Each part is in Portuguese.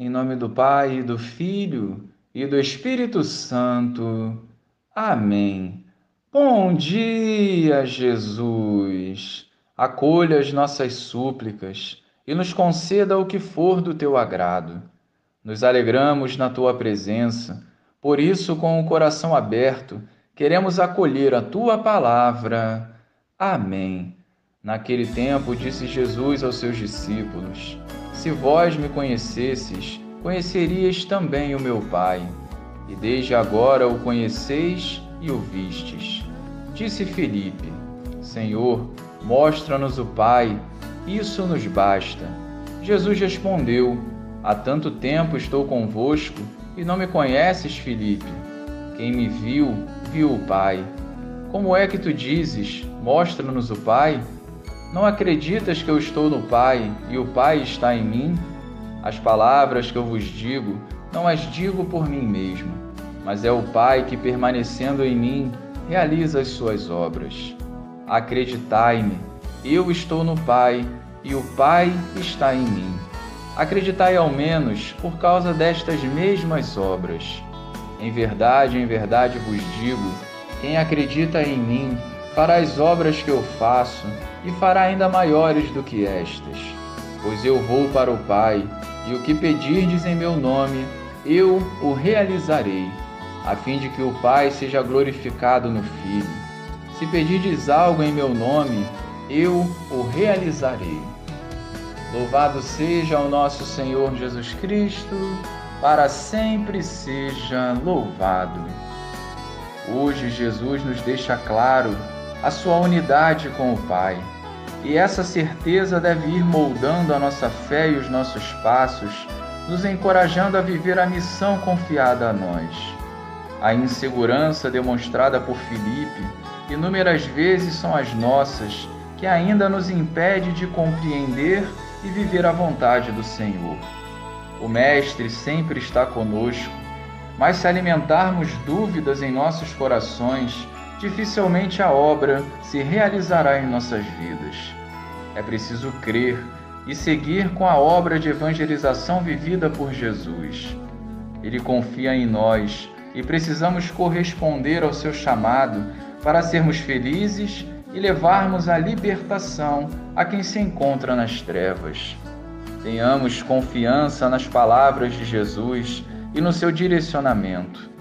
Em nome do Pai, do Filho e do Espírito Santo. Amém. Bom dia, Jesus. Acolha as nossas súplicas e nos conceda o que for do teu agrado. Nos alegramos na tua presença, por isso, com o coração aberto, queremos acolher a tua palavra. Amém. Naquele tempo, disse Jesus aos seus discípulos: se vós me conhecesses, conhecerias também o meu Pai. E desde agora o conheceis e o vistes. Disse Felipe: Senhor, mostra-nos o Pai, isso nos basta. Jesus respondeu: Há tanto tempo estou convosco e não me conheces, Felipe. Quem me viu, viu o Pai. Como é que tu dizes: Mostra-nos o Pai? Não acreditas que eu estou no Pai e o Pai está em mim? As palavras que eu vos digo, não as digo por mim mesmo, mas é o Pai que, permanecendo em mim, realiza as suas obras. Acreditai-me, eu estou no Pai e o Pai está em mim. Acreditai ao menos por causa destas mesmas obras. Em verdade, em verdade vos digo: quem acredita em mim fará as obras que eu faço e fará ainda maiores do que estas. Pois eu vou para o Pai, e o que pedirdes em meu nome, eu o realizarei, a fim de que o Pai seja glorificado no Filho. Se pedirdes algo em meu nome, eu o realizarei. Louvado seja o nosso Senhor Jesus Cristo, para sempre seja louvado. Hoje Jesus nos deixa claro a sua unidade com o Pai. E essa certeza deve ir moldando a nossa fé e os nossos passos, nos encorajando a viver a missão confiada a nós. A insegurança demonstrada por Filipe inúmeras vezes são as nossas, que ainda nos impede de compreender e viver a vontade do Senhor. O Mestre sempre está conosco, mas se alimentarmos dúvidas em nossos corações, dificilmente a obra se realizará em nossas vidas. É preciso crer e seguir com a obra de evangelização vivida por Jesus. Ele confia em nós e precisamos corresponder ao seu chamado para sermos felizes e levarmos a libertação a quem se encontra nas trevas. Tenhamos confiança nas palavras de Jesus e no seu direcionamento.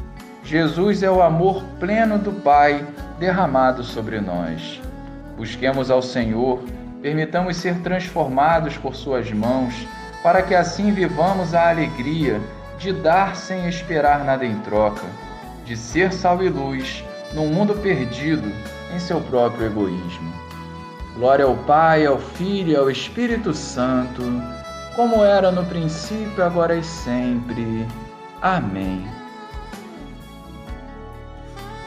Jesus é o amor pleno do Pai derramado sobre nós. Busquemos ao Senhor, permitamos ser transformados por Suas mãos, para que assim vivamos a alegria de dar sem esperar nada em troca, de ser sal e luz num mundo perdido em seu próprio egoísmo. Glória ao Pai, ao Filho e ao Espírito Santo, como era no princípio, agora e sempre. Amém.